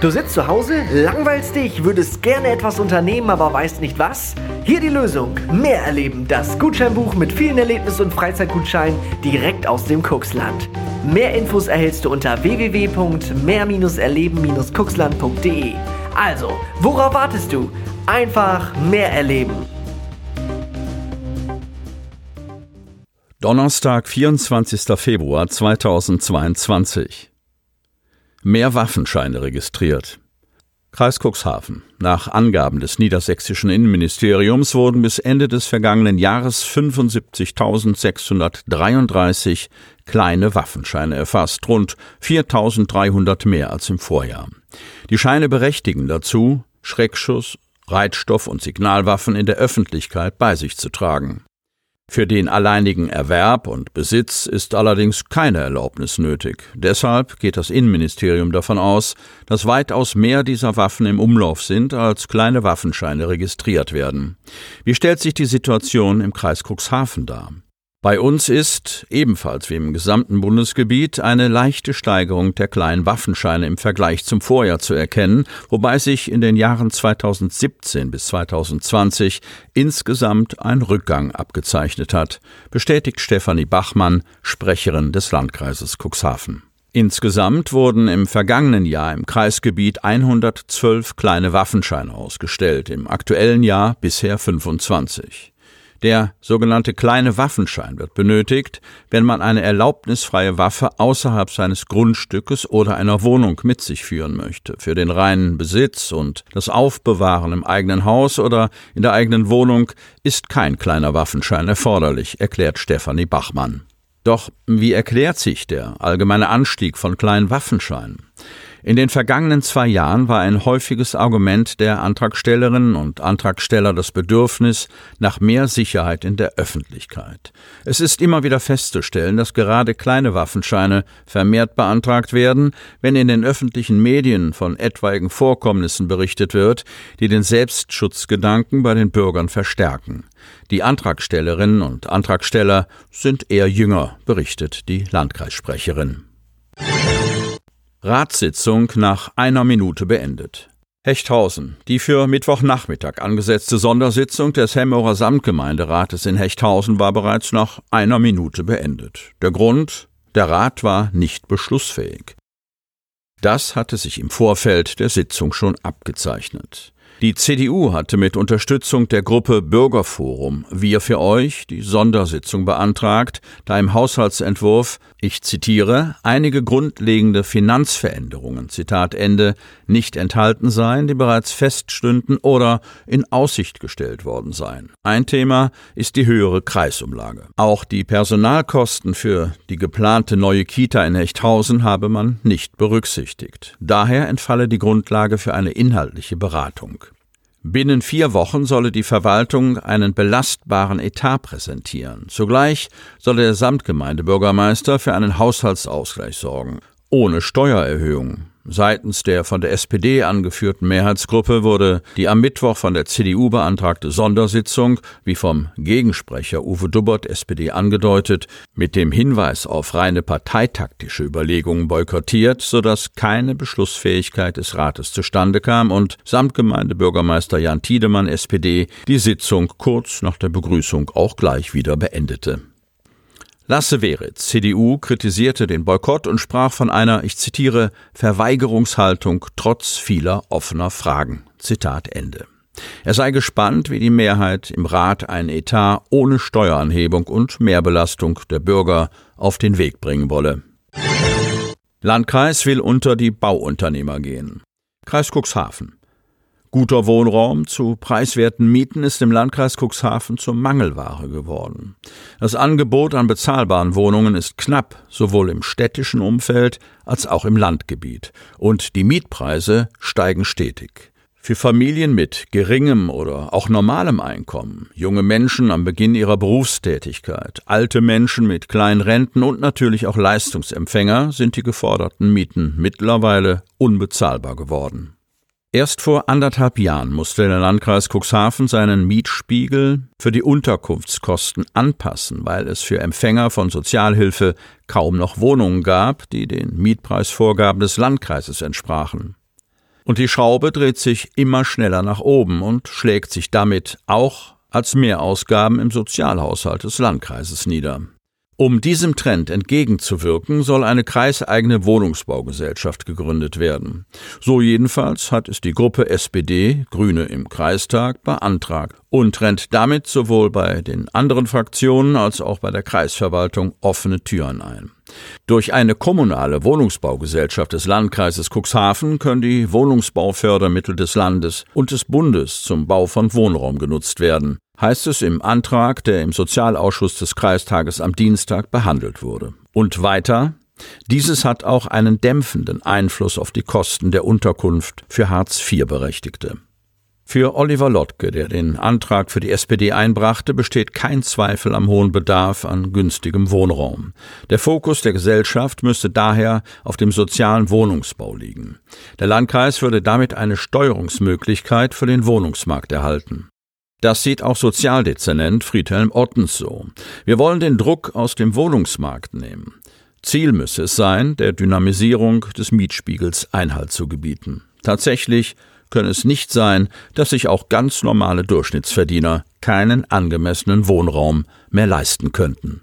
Du sitzt zu Hause, langweilst dich, würdest gerne etwas unternehmen, aber weißt nicht was? Hier die Lösung. Mehr erleben. Das Gutscheinbuch mit vielen Erlebnis- und Freizeitgutscheinen direkt aus dem Kuxland. Mehr Infos erhältst du unter www.mehr-erleben-kuxland.de. Also, worauf wartest du? Einfach mehr erleben. Donnerstag, 24. Februar 2022. Mehr Waffenscheine registriert. Kreis Cuxhaven. Nach Angaben des niedersächsischen Innenministeriums wurden bis Ende des vergangenen Jahres 75.633 kleine Waffenscheine erfasst, rund 4.300 mehr als im Vorjahr. Die Scheine berechtigen dazu, Schreckschuss, Reitstoff und Signalwaffen in der Öffentlichkeit bei sich zu tragen. Für den alleinigen Erwerb und Besitz ist allerdings keine Erlaubnis nötig. Deshalb geht das Innenministerium davon aus, dass weitaus mehr dieser Waffen im Umlauf sind, als kleine Waffenscheine registriert werden. Wie stellt sich die Situation im Kreis Cuxhaven dar? Bei uns ist, ebenfalls wie im gesamten Bundesgebiet, eine leichte Steigerung der kleinen Waffenscheine im Vergleich zum Vorjahr zu erkennen, wobei sich in den Jahren 2017 bis 2020 insgesamt ein Rückgang abgezeichnet hat, bestätigt Stefanie Bachmann, Sprecherin des Landkreises Cuxhaven. Insgesamt wurden im vergangenen Jahr im Kreisgebiet 112 kleine Waffenscheine ausgestellt, im aktuellen Jahr bisher 25. Der sogenannte kleine Waffenschein wird benötigt, wenn man eine erlaubnisfreie Waffe außerhalb seines Grundstückes oder einer Wohnung mit sich führen möchte. Für den reinen Besitz und das Aufbewahren im eigenen Haus oder in der eigenen Wohnung ist kein kleiner Waffenschein erforderlich, erklärt Stefanie Bachmann. Doch wie erklärt sich der allgemeine Anstieg von kleinen Waffenscheinen? In den vergangenen zwei Jahren war ein häufiges Argument der Antragstellerinnen und Antragsteller das Bedürfnis nach mehr Sicherheit in der Öffentlichkeit. Es ist immer wieder festzustellen, dass gerade kleine Waffenscheine vermehrt beantragt werden, wenn in den öffentlichen Medien von etwaigen Vorkommnissen berichtet wird, die den Selbstschutzgedanken bei den Bürgern verstärken. Die Antragstellerinnen und Antragsteller sind eher jünger, berichtet die Landkreissprecherin. Ratssitzung nach einer Minute beendet. Hechthausen. Die für Mittwochnachmittag angesetzte Sondersitzung des Hemmerer Samtgemeinderates in Hechthausen war bereits nach einer Minute beendet. Der Grund? Der Rat war nicht beschlussfähig. Das hatte sich im Vorfeld der Sitzung schon abgezeichnet. Die CDU hatte mit Unterstützung der Gruppe Bürgerforum Wir für euch die Sondersitzung beantragt, da im Haushaltsentwurf, ich zitiere, einige grundlegende Finanzveränderungen, Zitat Ende, nicht enthalten seien, die bereits feststünden oder in Aussicht gestellt worden seien. Ein Thema ist die höhere Kreisumlage. Auch die Personalkosten für die geplante neue Kita in Hechthausen habe man nicht berücksichtigt. Daher entfalle die Grundlage für eine inhaltliche Beratung. Binnen vier Wochen solle die Verwaltung einen belastbaren Etat präsentieren. Zugleich solle der Samtgemeindebürgermeister für einen Haushaltsausgleich sorgen, ohne Steuererhöhung. Seitens der von der SPD angeführten Mehrheitsgruppe wurde die am Mittwoch von der CDU beantragte Sondersitzung, wie vom Gegensprecher Uwe Dubbert SPD angedeutet, mit dem Hinweis auf reine parteitaktische Überlegungen boykottiert, sodass keine Beschlussfähigkeit des Rates zustande kam und Samtgemeindebürgermeister Jan Tiedemann SPD die Sitzung kurz nach der Begrüßung auch gleich wieder beendete. Lasse Weritz, CDU, kritisierte den Boykott und sprach von einer, ich zitiere, Verweigerungshaltung trotz vieler offener Fragen. Zitat Ende. Er sei gespannt, wie die Mehrheit im Rat ein Etat ohne Steueranhebung und Mehrbelastung der Bürger auf den Weg bringen wolle. Landkreis will unter die Bauunternehmer gehen. Kreis Cuxhaven. Guter Wohnraum zu preiswerten Mieten ist im Landkreis Cuxhaven zur Mangelware geworden. Das Angebot an bezahlbaren Wohnungen ist knapp, sowohl im städtischen Umfeld als auch im Landgebiet, und die Mietpreise steigen stetig. Für Familien mit geringem oder auch normalem Einkommen, junge Menschen am Beginn ihrer Berufstätigkeit, alte Menschen mit kleinen Renten und natürlich auch Leistungsempfänger sind die geforderten Mieten mittlerweile unbezahlbar geworden. Erst vor anderthalb Jahren musste der Landkreis Cuxhaven seinen Mietspiegel für die Unterkunftskosten anpassen, weil es für Empfänger von Sozialhilfe kaum noch Wohnungen gab, die den Mietpreisvorgaben des Landkreises entsprachen. Und die Schraube dreht sich immer schneller nach oben und schlägt sich damit auch als Mehrausgaben im Sozialhaushalt des Landkreises nieder. Um diesem Trend entgegenzuwirken, soll eine kreiseigene Wohnungsbaugesellschaft gegründet werden. So jedenfalls hat es die Gruppe SPD Grüne im Kreistag beantragt und rennt damit sowohl bei den anderen Fraktionen als auch bei der Kreisverwaltung offene Türen ein. Durch eine kommunale Wohnungsbaugesellschaft des Landkreises Cuxhaven können die Wohnungsbaufördermittel des Landes und des Bundes zum Bau von Wohnraum genutzt werden heißt es im Antrag, der im Sozialausschuss des Kreistages am Dienstag behandelt wurde. Und weiter, dieses hat auch einen dämpfenden Einfluss auf die Kosten der Unterkunft für Hartz-IV-Berechtigte. Für Oliver Lottke, der den Antrag für die SPD einbrachte, besteht kein Zweifel am hohen Bedarf an günstigem Wohnraum. Der Fokus der Gesellschaft müsste daher auf dem sozialen Wohnungsbau liegen. Der Landkreis würde damit eine Steuerungsmöglichkeit für den Wohnungsmarkt erhalten. Das sieht auch Sozialdezernent Friedhelm Ottens so. Wir wollen den Druck aus dem Wohnungsmarkt nehmen. Ziel müsse es sein, der Dynamisierung des Mietspiegels Einhalt zu gebieten. Tatsächlich könne es nicht sein, dass sich auch ganz normale Durchschnittsverdiener keinen angemessenen Wohnraum mehr leisten könnten.